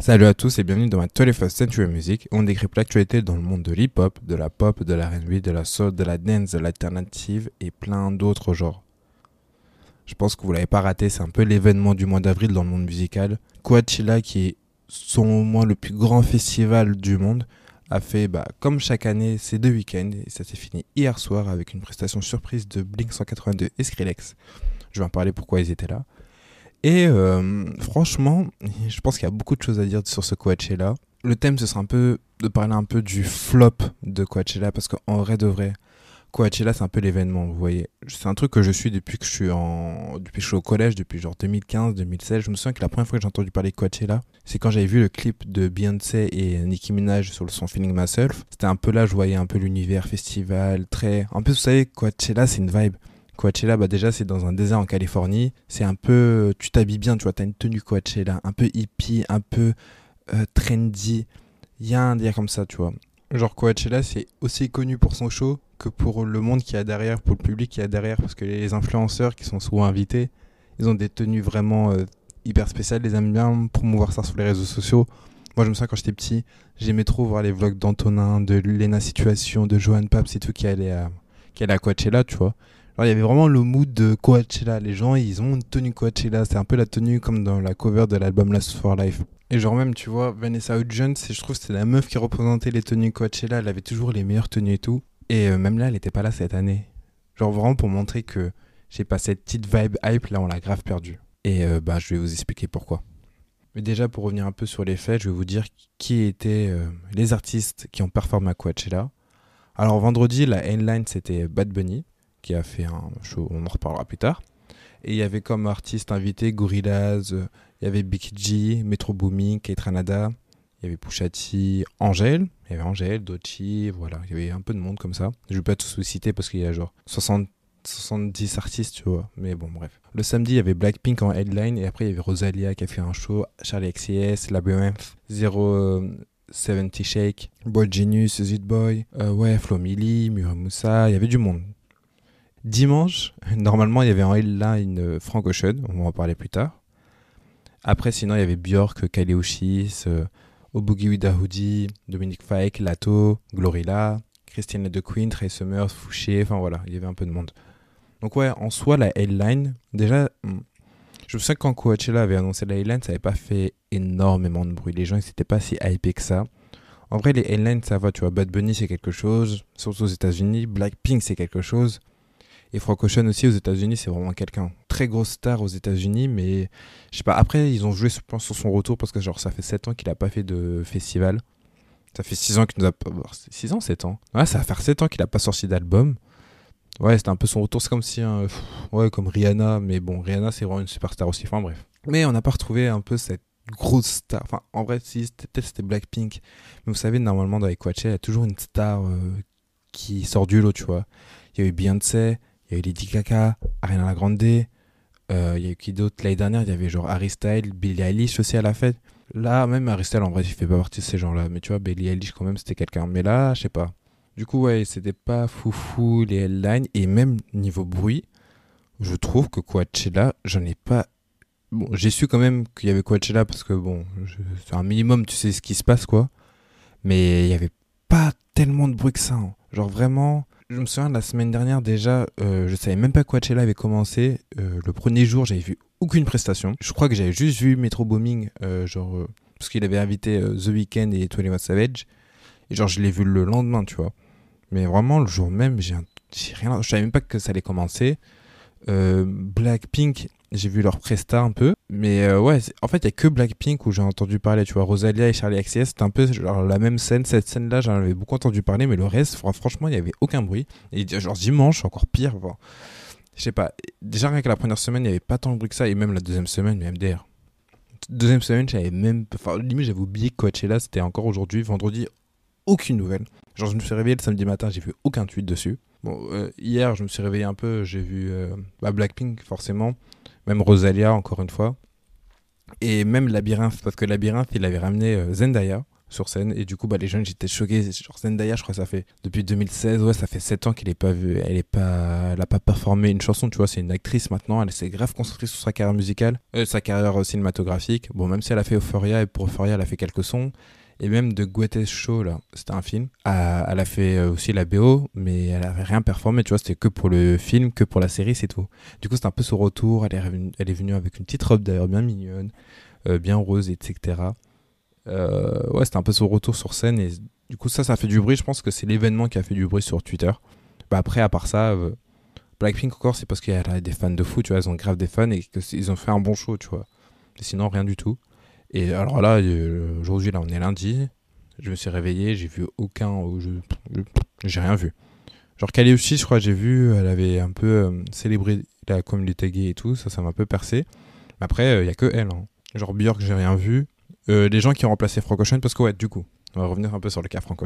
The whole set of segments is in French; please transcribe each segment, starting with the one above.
Salut à tous et bienvenue dans ma 21st Century Music on décrypte l'actualité dans le monde de l'hip-hop, de la pop, de la R&B, de la soul, de la dance, de l'alternative et plein d'autres genres. Je pense que vous l'avez pas raté, c'est un peu l'événement du mois d'avril dans le monde musical. Coachella qui est son moins le plus grand festival du monde a fait bah, comme chaque année ses deux week-ends et ça s'est fini hier soir avec une prestation surprise de Blink 182 et Skrillex. Je vais en parler pourquoi ils étaient là. Et euh, franchement, je pense qu'il y a beaucoup de choses à dire sur ce Coachella. Le thème, ce sera un peu de parler un peu du flop de Coachella, parce qu'en vrai de vrai, Coachella, c'est un peu l'événement, vous voyez. C'est un truc que je suis depuis que je suis en, depuis que je suis au collège, depuis genre 2015, 2016. Je me souviens que la première fois que j'ai entendu parler de Coachella, c'est quand j'avais vu le clip de Beyoncé et Nicki Minaj sur le son Feeling Myself. C'était un peu là, je voyais un peu l'univers festival, très, un peu, vous savez, Coachella, c'est une vibe. Coachella, bah déjà, c'est dans un désert en Californie. C'est un peu. Tu t'habilles bien, tu vois. T'as une tenue Coachella, un peu hippie, un peu euh, trendy. Il y a un dire comme ça, tu vois. Genre, Coachella, c'est aussi connu pour son show que pour le monde qui y a derrière, pour le public qui y a derrière. Parce que les influenceurs qui sont souvent invités, ils ont des tenues vraiment euh, hyper spéciales. Ils aiment bien promouvoir ça sur les réseaux sociaux. Moi, je me souviens quand j'étais petit, j'aimais trop voir les vlogs d'Antonin, de Lena Situation, de Johan Paps et tout qui allait à, qui allait à Coachella, tu vois il y avait vraiment le mood de Coachella. Les gens, ils ont une tenue Coachella. C'est un peu la tenue comme dans la cover de l'album Last for Life. Et genre même, tu vois, Vanessa Hudgens, je trouve c'était la meuf qui représentait les tenues Coachella. Elle avait toujours les meilleures tenues et tout. Et euh, même là, elle n'était pas là cette année. Genre vraiment pour montrer que j'ai pas cette petite vibe hype, là on l'a grave perdu. Et euh, bah je vais vous expliquer pourquoi. Mais déjà pour revenir un peu sur les faits, je vais vous dire qui étaient euh, les artistes qui ont performé à Coachella. Alors vendredi, la headline c'était Bad Bunny qui a fait un show, on en reparlera plus tard. Et il y avait comme artiste invité Gorillaz, euh, il y avait Big G, Metro Booming, Kate Ranada, il y avait Pouchati, Angèle, il y avait Angèle, Dochi, voilà, il y avait un peu de monde comme ça. Je vais pas tous vous citer parce qu'il y a genre 60, 70 artistes, tu vois, mais bon, bref. Le samedi, il y avait Blackpink en headline et après il y avait Rosalia qui a fait un show, Charlie XCS, Labyrinth, Zero 70 Shake, Boy Genius, Zid Boy, euh, ouais, Flo Milli, Moussa, il y avait du monde. Dimanche, normalement, il y avait en headline Frank Ocean, on va en parler plus tard. Après, sinon, il y avait Björk, Kylie Uchis, euh, Dominique Fike, Lato, Glorilla, Christine de Queen, Trey Summers, Fouché, enfin voilà, il y avait un peu de monde. Donc ouais, en soi, la headline, déjà, hmm, je souviens que quand Coachella avait annoncé la headline, ça n'avait pas fait énormément de bruit. Les gens, ils n'étaient pas si hypés que ça. En vrai, les headlines, ça va, tu vois, Bad Bunny, c'est quelque chose, surtout aux États-Unis, Blackpink, c'est quelque chose. Et Frank Ocean aussi aux États-Unis, c'est vraiment quelqu'un. Très grosse star aux États-Unis, mais je sais pas. Après, ils ont joué, sur son retour parce que genre ça fait 7 ans qu'il a pas fait de festival. Ça fait 6 ans qu'il nous a pas. 6 ans, 7 ans. Ouais, ça va faire 7 ans qu'il a pas sorti d'album. Ouais, c'était un peu son retour. C'est comme si. Hein, ouais, comme Rihanna. Mais bon, Rihanna, c'est vraiment une superstar aussi. Enfin, bref. Mais on n'a pas retrouvé un peu cette grosse star. Enfin, en vrai, si, peut-être c'était Blackpink. Mais vous savez, normalement, dans les il y a toujours une star euh, qui sort du lot, tu vois. Il y a eu Beyoncé, il y a eu Lady Gaga, Ariana Grande, euh, il y a eu qui d'autre? L'année dernière, il y avait genre Harry Styles, Billie Eilish aussi à la fête. Là, même Harry en vrai, il fait pas partie de ces gens-là. Mais tu vois, Billie Eilish, quand même, c'était quelqu'un. Mais là, je sais pas. Du coup, ouais, c'était pas foufou les headlines. Et même niveau bruit, je trouve que Coachella, j'en ai pas. Bon, j'ai su quand même qu'il y avait Coachella parce que, bon, c'est un minimum, tu sais ce qui se passe, quoi. Mais il y avait pas tellement de bruit que ça. Hein. Genre vraiment, je me souviens, la semaine dernière déjà, euh, je savais même pas quoi Coachella avait commencé. Euh, le premier jour, j'avais vu aucune prestation. Je crois que j'avais juste vu Metro Booming, euh, genre, euh, parce qu'il avait invité The Weeknd et 21 Savage. Et genre, je l'ai vu le lendemain, tu vois. Mais vraiment, le jour même, j'ai rien. Je savais même pas que ça allait commencer. Blackpink, j'ai vu leur presta un peu. Mais euh, ouais, en fait, il y a que Blackpink où j'ai entendu parler, tu vois. Rosalia et Charlie XCX, c'était un peu genre la même scène. Cette scène-là, j'en avais beaucoup entendu parler, mais le reste, franchement, il n'y avait aucun bruit. Et genre dimanche, encore pire. je sais pas. Déjà, rien que la première semaine, il n'y avait pas tant de bruit que ça. Et même la deuxième semaine, même d'ailleurs. Deuxième semaine, j'avais même. Enfin, limite, j'avais oublié que Coachella, c'était encore aujourd'hui, vendredi, aucune nouvelle. Genre, je me suis réveillé le samedi matin, j'ai vu aucun tweet dessus. Bon, euh, hier, je me suis réveillé un peu, j'ai vu euh, bah, Blackpink, forcément même Rosalia encore une fois, et même Labyrinthe, parce que Labyrinthe, il avait ramené euh, Zendaya, sur scène. Et du coup, bah, les jeunes, j'étais choqué. Genre Zendaya, je crois ça fait depuis 2016, ouais, ça fait 7 ans qu'elle est pas vue. Elle est pas, pas performé une chanson, tu vois. C'est une actrice maintenant. Elle s'est grave concentrée sur sa carrière musicale, euh, sa carrière cinématographique. Bon, même si elle a fait Euphoria et pour Euphoria, elle a fait quelques sons. Et même de Greatest Show, là, c'était un film. Euh, elle a fait euh, aussi la BO, mais elle avait rien performé, tu vois. C'était que pour le film, que pour la série, c'est tout. Du coup, c'est un peu son retour. Elle est, revenue, elle est venue avec une petite robe d'ailleurs bien mignonne, bien rose, etc. Euh, ouais, c'était un peu son retour sur scène et du coup ça, ça fait du bruit. Je pense que c'est l'événement qui a fait du bruit sur Twitter. Bah après, à part ça, euh, Blackpink encore, c'est parce qu'il y a des fans de fou, tu vois, ils ont grave des fans et qu'ils ont fait un bon show, tu vois. Sinon, rien du tout. Et alors là, euh, aujourd'hui, là, on est lundi. Je me suis réveillé, j'ai vu aucun. J'ai rien vu. Genre, Kali aussi, je crois, j'ai vu, elle avait un peu célébré la communauté gay et tout, ça, ça m'a un peu percé. Après, il y a que elle. Hein. Genre, Björk, j'ai rien vu. Euh, les gens qui ont remplacé Frank Ocean, parce que ouais, du coup, on va revenir un peu sur le cas Frank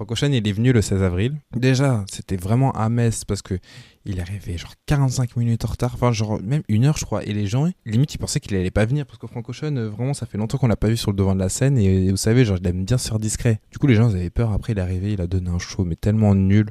Ocean, il est venu le 16 avril. Déjà, c'était vraiment à Metz parce que il est arrivé genre 45 minutes en retard, enfin genre même une heure je crois. Et les gens, limite, ils pensaient qu'il allait pas venir parce que Frank Ocean, euh, vraiment, ça fait longtemps qu'on l'a pas vu sur le devant de la scène et, vous savez, genre il aime bien se faire discret. Du coup, les gens ils avaient peur. Après, il est arrivé, il a donné un show mais tellement nul.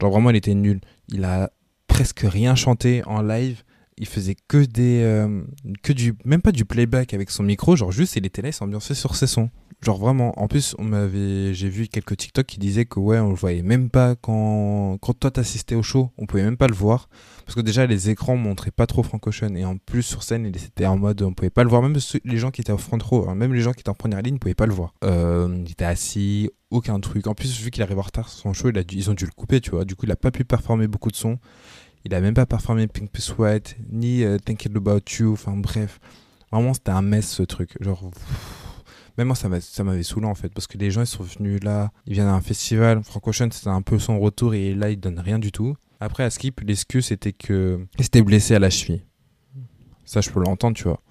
Genre vraiment, il était nul. Il a presque rien chanté en live il faisait que des euh, que du même pas du playback avec son micro genre juste il était là il s'ambiançait sur ses sons genre vraiment en plus on m'avait j'ai vu quelques TikTok qui disaient que ouais on le voyait même pas quand quand toi t'assistais au show on pouvait même pas le voir. Parce que déjà les écrans montraient pas trop Frank Ocean. Et en plus sur scène il était en mode on pouvait pas le voir. Même les gens qui étaient au front row hein, même les gens qui étaient en première ligne ne pouvaient pas le voir. Euh, il était assis aucun truc. En plus vu qu'il arrive en retard sur son show ils ont dû le couper tu vois. Du coup il a pas pu performer beaucoup de sons. Il a même pas performé Pink White, ni uh, Thinking About You. Enfin bref, vraiment c'était un mess ce truc. Genre, même moi ça m'avait saoulé en fait, parce que les gens ils sont venus là, ils viennent à un festival. Frank Ocean c'était un peu son retour et là il donne rien du tout. Après à Skip, l'excuse c'était que il s'était blessé à la cheville. Ça je peux l'entendre, tu vois.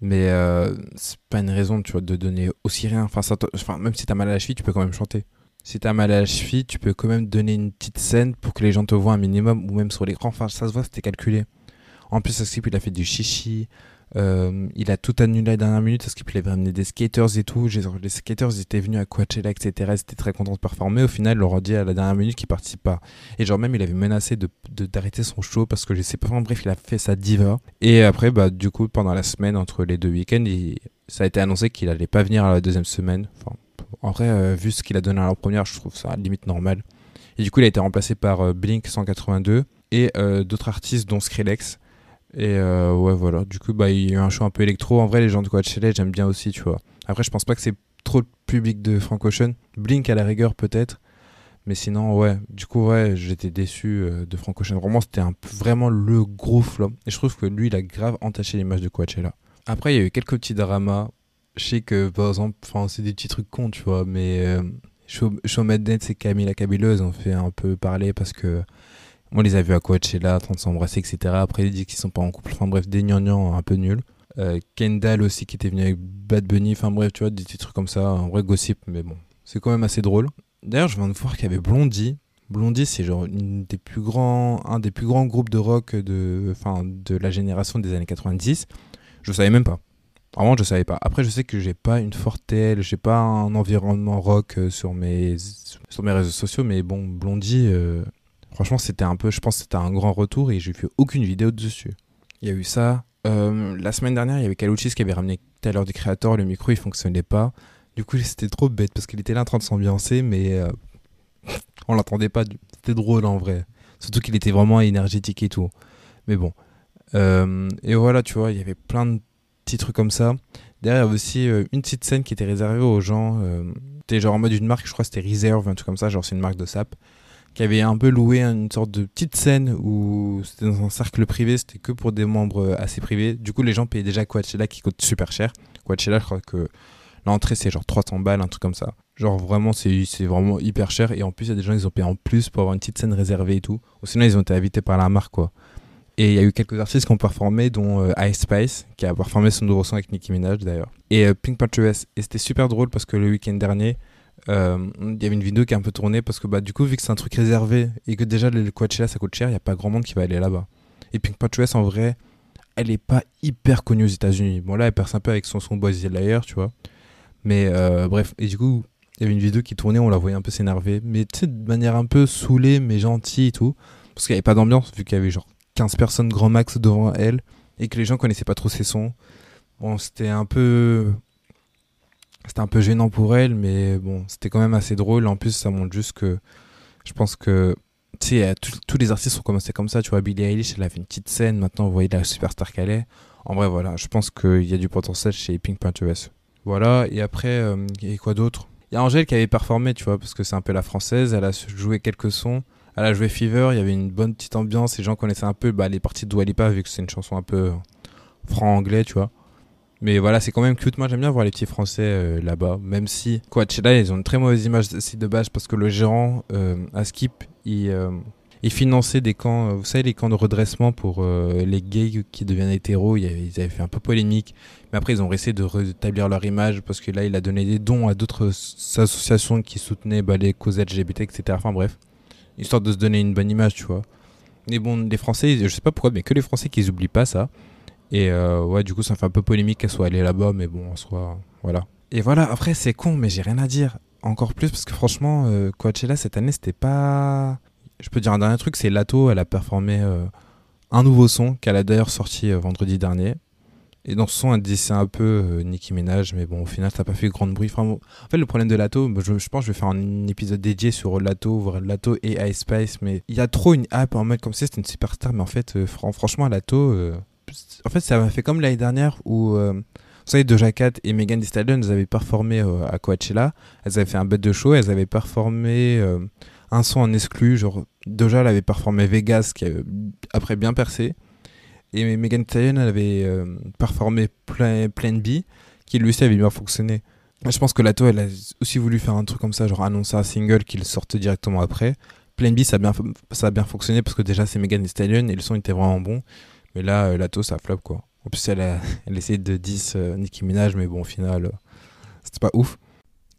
Mais euh, c'est pas une raison, tu vois, de donner aussi rien. Enfin, ça enfin même si t'as mal à la cheville, tu peux quand même chanter si t'as mal à la cheville, tu peux quand même donner une petite scène pour que les gens te voient un minimum, ou même sur l'écran. Enfin, ça se voit, c'était calculé. En plus, Skip, il a fait du chichi. Euh, il a tout annulé à la dernière minute. Skip, il avait ramené des skaters et tout. Les skaters étaient venus à Coachella, etc. Ils étaient très contents de performer. Au final, il leur a dit à la dernière minute qu'ils participent pas. Et genre, même, il avait menacé de, d'arrêter son show parce que je sais pas. Enfin, bref, il a fait sa diva. Et après, bah, du coup, pendant la semaine, entre les deux week-ends, ça a été annoncé qu'il allait pas venir à la deuxième semaine. Enfin, en vrai, euh, vu ce qu'il a donné à la première, je trouve ça limite normal. Et du coup, il a été remplacé par euh, Blink 182 et euh, d'autres artistes, dont Skrillex. Et ouais, voilà. Du coup, bah, il y a eu un show un peu électro. En vrai, les gens de Coachella, j'aime bien aussi, tu vois. Après, je pense pas que c'est trop le public de Frank Ocean. Blink à la rigueur, peut-être. Mais sinon, ouais. Du coup, ouais, j'étais déçu de Frank Ocean. Vraiment, c'était vraiment le gros flop. Et je trouve que lui, il a grave entaché l'image de Coachella. Après, il y a eu quelques petits dramas je sais que par exemple, c'est des petits trucs cons, tu vois, mais euh, Show, Show et Camila Cabello, ils ont fait un peu parler parce que on les a vus à Coachella, en train de s'embrasser, etc. Après, ils disent qu'ils sont pas en couple. Enfin bref, des gnangnans un peu nuls. Euh, Kendall aussi qui était venu avec Bad Bunny. Enfin bref, tu vois, des petits trucs comme ça. Un vrai gossip, mais bon, c'est quand même assez drôle. D'ailleurs, je viens de voir qu'il y avait Blondie. Blondie, c'est genre un des plus grands groupes de rock de, la génération des années 90. Je savais même pas. Vraiment, je savais pas. Après, je sais que j'ai pas une forte telle, j'ai pas un environnement rock euh, sur mes, sur mes réseaux sociaux, mais bon, Blondie, euh, franchement, c'était un peu, je pense que c'était un grand retour et j'ai fait aucune vidéo dessus. Il y a eu ça. Euh, la semaine dernière, il y avait Kaluchis qui avait ramené l'heure du créateur, le micro il fonctionnait pas. Du coup, c'était trop bête parce qu'il était là en train de s'ambiancer, mais on l'entendait pas. C'était drôle en vrai. Surtout qu'il était vraiment énergétique et tout. Mais bon. et voilà, tu vois, il y avait plein de petits trucs comme ça. Derrière, il y avait aussi euh, une petite scène qui était réservée aux gens. Euh, c'était genre en mode une marque, je crois que c'était Reserve, un truc comme ça, genre c'est une marque de sap, qui avait un peu loué une sorte de petite scène où c'était dans un cercle privé, c'était que pour des membres assez privés. Du coup, les gens payaient déjà Coachella qui coûte super cher. Coachella, je crois que l'entrée c'est genre 300 balles, un truc comme ça. Genre vraiment, c'est vraiment hyper cher. Et en plus, il y a des gens qui ont payé en plus pour avoir une petite scène réservée et tout. Ou sinon, ils ont été invités par la marque, quoi. Et il y a eu quelques artistes qui ont performé, dont euh, Ice Spice, qui a performé son nouveau son avec Nicki Minaj d'ailleurs. Et euh, Pink Panther Et c'était super drôle parce que le week-end dernier, euh, il y avait une vidéo qui a un peu tourné parce que bah, du coup, vu que c'est un truc réservé et que déjà le Coachella ça coûte cher, il n'y a pas grand monde qui va aller là-bas. Et Pink Panther en vrai, elle est pas hyper connue aux États-Unis. Bon, là, elle perce un peu avec son son Boys Liar, tu vois. Mais euh, bref, et du coup, il y avait une vidéo qui tournait, on la voyait un peu s'énerver, mais tu sais, de manière un peu saoulée, mais gentille et tout. Parce qu'il n'y avait pas d'ambiance, vu qu'il y avait genre 15 personnes grand max devant elle, et que les gens connaissaient pas trop ses sons. Bon, c'était un peu. C'était un peu gênant pour elle, mais bon, c'était quand même assez drôle. En plus, ça montre juste que. Je pense que. Tu sais, tous les artistes ont commencé comme ça. Tu vois, Billie Eilish, elle a fait une petite scène. Maintenant, vous voyez la superstar qu'elle est. En vrai, voilà, je pense qu'il y a du potentiel chez Pink Panthers. Voilà, et après, euh, a quoi d'autre? Il y a Angèle qui avait performé, tu vois, parce que c'est un peu la française. Elle a joué quelques sons. Elle a joué Fever, il y avait une bonne petite ambiance. Les gens connaissaient un peu bah, les parties de Dua Lipa, vu que c'est une chanson un peu franc-anglais, tu vois. Mais voilà, c'est quand même cute. Moi, j'aime bien voir les petits Français euh, là-bas. Même si Coachella, ils ont une très mauvaise image aussi de base parce que le gérant, euh, à Skip, il, il finançait des camps, euh, vous savez, les camps de redressement pour euh, les gays qui deviennent hétéros. Ils avaient fait un peu polémique. Mais après, ils ont essayé de rétablir leur image parce que là, il a donné des dons à d'autres associations qui soutenaient bah, les causes LGBT, etc. Enfin bref, histoire de se donner une bonne image, tu vois. Mais bon, les Français, je sais pas pourquoi, mais que les Français qui oublient pas ça. Et euh, ouais, du coup, ça fait un peu polémique qu'elle soit allée là-bas, mais bon, en soi, voilà. Et voilà, après, c'est con, mais j'ai rien à dire. Encore plus parce que franchement, Coachella cette année, c'était pas je peux dire un dernier truc, c'est Lato, elle a performé euh, un nouveau son qu'elle a d'ailleurs sorti euh, vendredi dernier. Et dans ce son, elle dit c'est un peu euh, Nicki Minaj, mais bon, au final, ça n'a pas fait grand bruit. en fait, le problème de Lato, bah, je, pense que je vais faire un épisode dédié sur Lato, Lato et Ice Spice, mais il y a trop une hype en mode comme si c'était une superstar, mais en fait, franchement, Lato, en fait, ça m'a fait comme l'année dernière où, vous savez, Doja Cat et Megan Thee Stallion, elles avaient performé à Coachella, elles avaient fait un bête de show, elles avaient performé un son en exclu, genre Doja elle avait performé Vegas qui a après bien percé et Megan Thee elle avait euh, performé Plan, Plan B qui lui aussi avait bien fonctionné. Je pense que Lato elle a aussi voulu faire un truc comme ça, genre annoncer un single qu'il sorte directement après. Plan B ça a bien, ça a bien fonctionné parce que déjà c'est Megan Thee Stallion et le son était vraiment bon. Mais là euh, Lato ça flop quoi. En plus elle a, elle essayé de 10 euh, Nicki Minaj mais bon au final c'était pas ouf.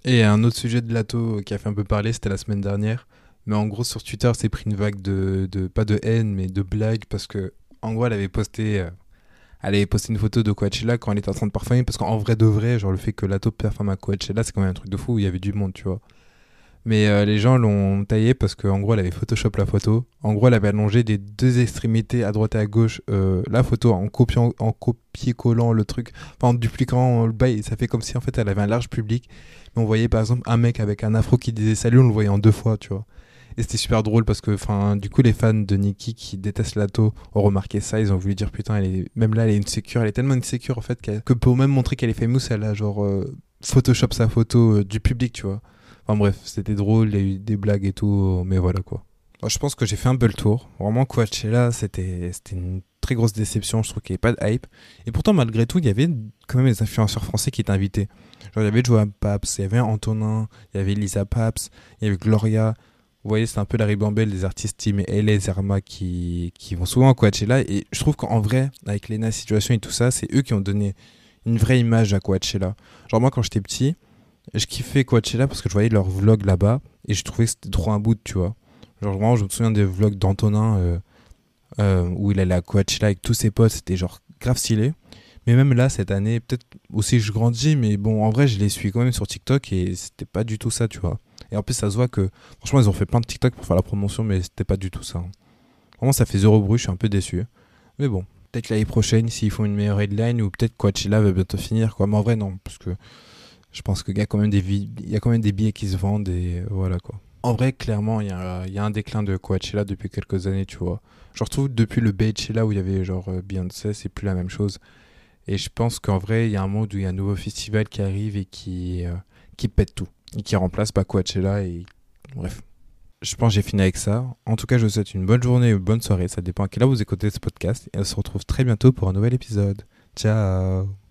Et un autre sujet de Lato qui a fait un peu parler c'était la semaine dernière mais en gros, sur Twitter, c'est pris une vague de, de, pas de haine, mais de blagues parce que, en gros, elle avait posté, euh, elle avait posté une photo de Coachella quand elle était en train de parfumer. Parce qu'en vrai de vrai, genre le fait que la taupe performe à Coachella, c'est quand même un truc de fou. Il y avait du monde, tu vois. Mais euh, les gens l'ont taillé parce qu'en gros, elle avait Photoshop la photo. En gros, elle avait allongé des deux extrémités à droite et à gauche euh, la photo en copiant, en copier-collant le truc, enfin en dupliquant le bail. Ça fait comme si en fait elle avait un large public. Mais on voyait par exemple un mec avec un afro qui disait salut, on le voyait en deux fois, tu vois. Et c'était super drôle parce que, du coup, les fans de Nikki qui détestent Lato ont remarqué ça. Ils ont voulu dire, putain, elle est, même là, elle est une sécure. Elle est tellement une sécure, en fait, que pour même montrer qu'elle est famous, elle a genre euh, Photoshop sa photo du public, tu vois. Enfin bref, c'était drôle, il y a eu des blagues et tout, mais voilà quoi. je pense que j'ai fait un bel tour. Vraiment, Coachella, c'était une très grosse déception. Je trouve qu'il n'y avait pas de hype. Et pourtant, malgré tout, il y avait quand même des influenceurs français qui étaient invités. Genre, il y avait Joa Paps, il y avait Antonin, il y avait Lisa Paps, il y avait Gloria, vous voyez, c'est un peu la ribambelle des artistes Team et les Zerma qui, qui vont souvent à Coachella. Et je trouve qu'en vrai, avec Lena Situation et tout ça, c'est eux qui ont donné une vraie image à Coachella. Genre, moi, quand j'étais petit, je kiffais Coachella parce que je voyais leurs vlogs là-bas et je trouvais que c'était trop un bout, tu vois. Genre, vraiment, je me souviens des vlogs d'Antonin euh, euh, où il allait à Coachella avec tous ses potes, c'était genre grave stylé. Mais même là, cette année, peut-être aussi je grandis, mais bon, en vrai, je les suis quand même sur TikTok et c'était pas du tout ça, tu vois. Et en plus, ça se voit que, franchement, ils ont fait plein de TikTok pour faire la promotion, mais c'était pas du tout ça. Hein. Vraiment, ça fait zéro bruit, je suis un peu déçu. Mais bon, peut-être l'année prochaine, s'ils font une meilleure headline, ou peut-être Coachella va bientôt finir, quoi. Mais en vrai, non, parce que je pense qu'il y a quand même des, billets qui se vendent, et voilà, quoi. En vrai, clairement, il y, a, y a un déclin de Coachella depuis quelques années, tu vois. Je retrouve depuis le Coachella où il y avait genre euh, Beyoncé, c'est plus la même chose. Et je pense qu'en vrai, il y a un monde où il y a un nouveau festival qui arrive et qui, euh, qui pète tout et qui remplace pas Coachella et bref. Je pense que j'ai fini avec ça. En tout cas, je vous souhaite une bonne journée ou une bonne soirée. Ça dépend à quelle heure vous écoutez ce podcast. Et on se retrouve très bientôt pour un nouvel épisode. Ciao